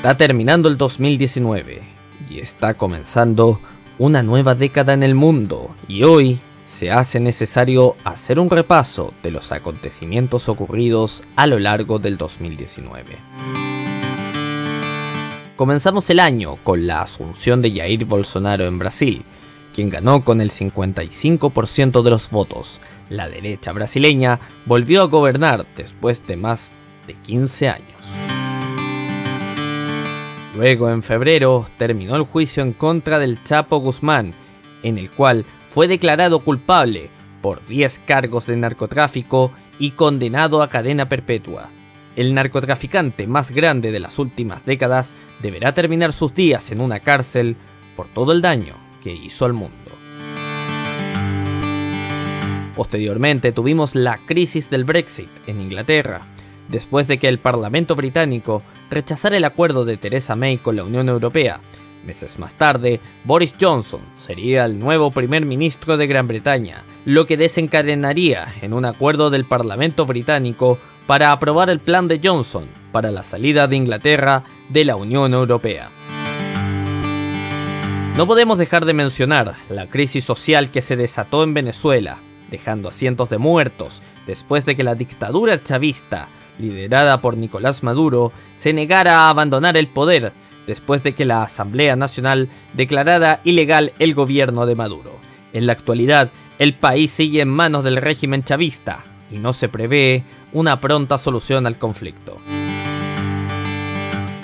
Está terminando el 2019 y está comenzando una nueva década en el mundo y hoy se hace necesario hacer un repaso de los acontecimientos ocurridos a lo largo del 2019. Comenzamos el año con la asunción de Jair Bolsonaro en Brasil, quien ganó con el 55% de los votos. La derecha brasileña volvió a gobernar después de más de 15 años. Luego, en febrero, terminó el juicio en contra del Chapo Guzmán, en el cual fue declarado culpable por 10 cargos de narcotráfico y condenado a cadena perpetua. El narcotraficante más grande de las últimas décadas deberá terminar sus días en una cárcel por todo el daño que hizo al mundo. Posteriormente tuvimos la crisis del Brexit en Inglaterra, después de que el Parlamento británico rechazara el acuerdo de Theresa May con la Unión Europea. Meses más tarde, Boris Johnson sería el nuevo primer ministro de Gran Bretaña, lo que desencadenaría en un acuerdo del Parlamento británico para aprobar el plan de Johnson para la salida de Inglaterra de la Unión Europea. No podemos dejar de mencionar la crisis social que se desató en Venezuela, dejando a cientos de muertos después de que la dictadura chavista liderada por Nicolás Maduro, se negara a abandonar el poder después de que la Asamblea Nacional declarara ilegal el gobierno de Maduro. En la actualidad, el país sigue en manos del régimen chavista y no se prevé una pronta solución al conflicto.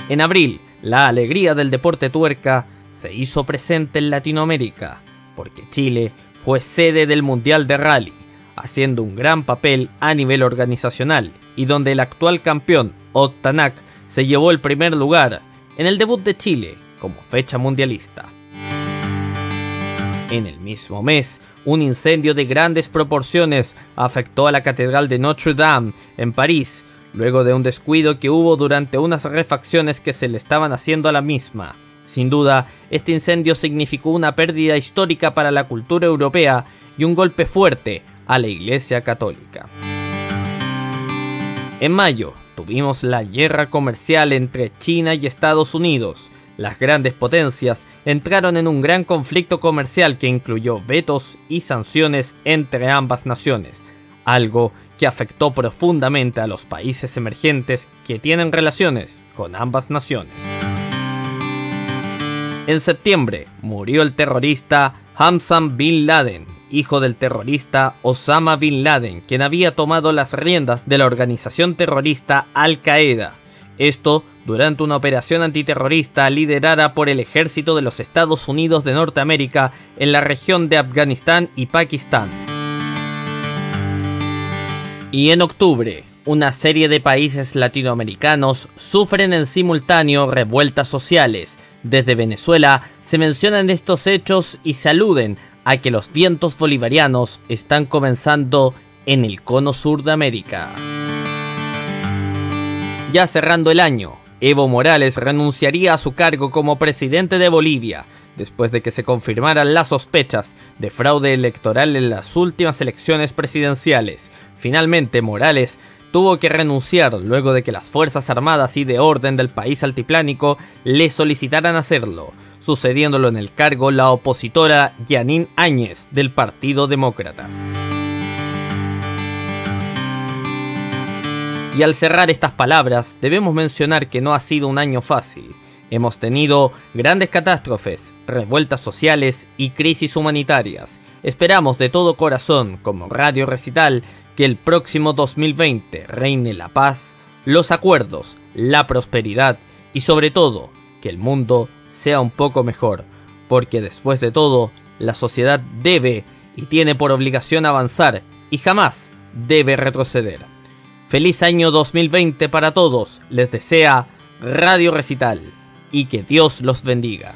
En abril, la alegría del deporte tuerca se hizo presente en Latinoamérica, porque Chile fue sede del Mundial de Rally haciendo un gran papel a nivel organizacional y donde el actual campeón Ottanak se llevó el primer lugar en el debut de Chile como fecha mundialista. En el mismo mes, un incendio de grandes proporciones afectó a la Catedral de Notre Dame en París, luego de un descuido que hubo durante unas refacciones que se le estaban haciendo a la misma. Sin duda, este incendio significó una pérdida histórica para la cultura europea y un golpe fuerte a la Iglesia Católica. En mayo tuvimos la guerra comercial entre China y Estados Unidos. Las grandes potencias entraron en un gran conflicto comercial que incluyó vetos y sanciones entre ambas naciones, algo que afectó profundamente a los países emergentes que tienen relaciones con ambas naciones. En septiembre murió el terrorista Hamzan Bin Laden, hijo del terrorista Osama Bin Laden, quien había tomado las riendas de la organización terrorista Al-Qaeda. Esto durante una operación antiterrorista liderada por el ejército de los Estados Unidos de Norteamérica en la región de Afganistán y Pakistán. Y en octubre, una serie de países latinoamericanos sufren en simultáneo revueltas sociales. Desde Venezuela se mencionan estos hechos y se aluden a que los vientos bolivarianos están comenzando en el cono sur de América. Ya cerrando el año, Evo Morales renunciaría a su cargo como presidente de Bolivia, después de que se confirmaran las sospechas de fraude electoral en las últimas elecciones presidenciales. Finalmente, Morales tuvo que renunciar luego de que las Fuerzas Armadas y de Orden del país altiplánico le solicitaran hacerlo sucediéndolo en el cargo la opositora Janine Áñez del Partido Demócratas. Y al cerrar estas palabras, debemos mencionar que no ha sido un año fácil. Hemos tenido grandes catástrofes, revueltas sociales y crisis humanitarias. Esperamos de todo corazón, como Radio Recital, que el próximo 2020 reine la paz, los acuerdos, la prosperidad y sobre todo que el mundo sea un poco mejor, porque después de todo, la sociedad debe y tiene por obligación avanzar y jamás debe retroceder. Feliz año 2020 para todos, les desea Radio Recital y que Dios los bendiga.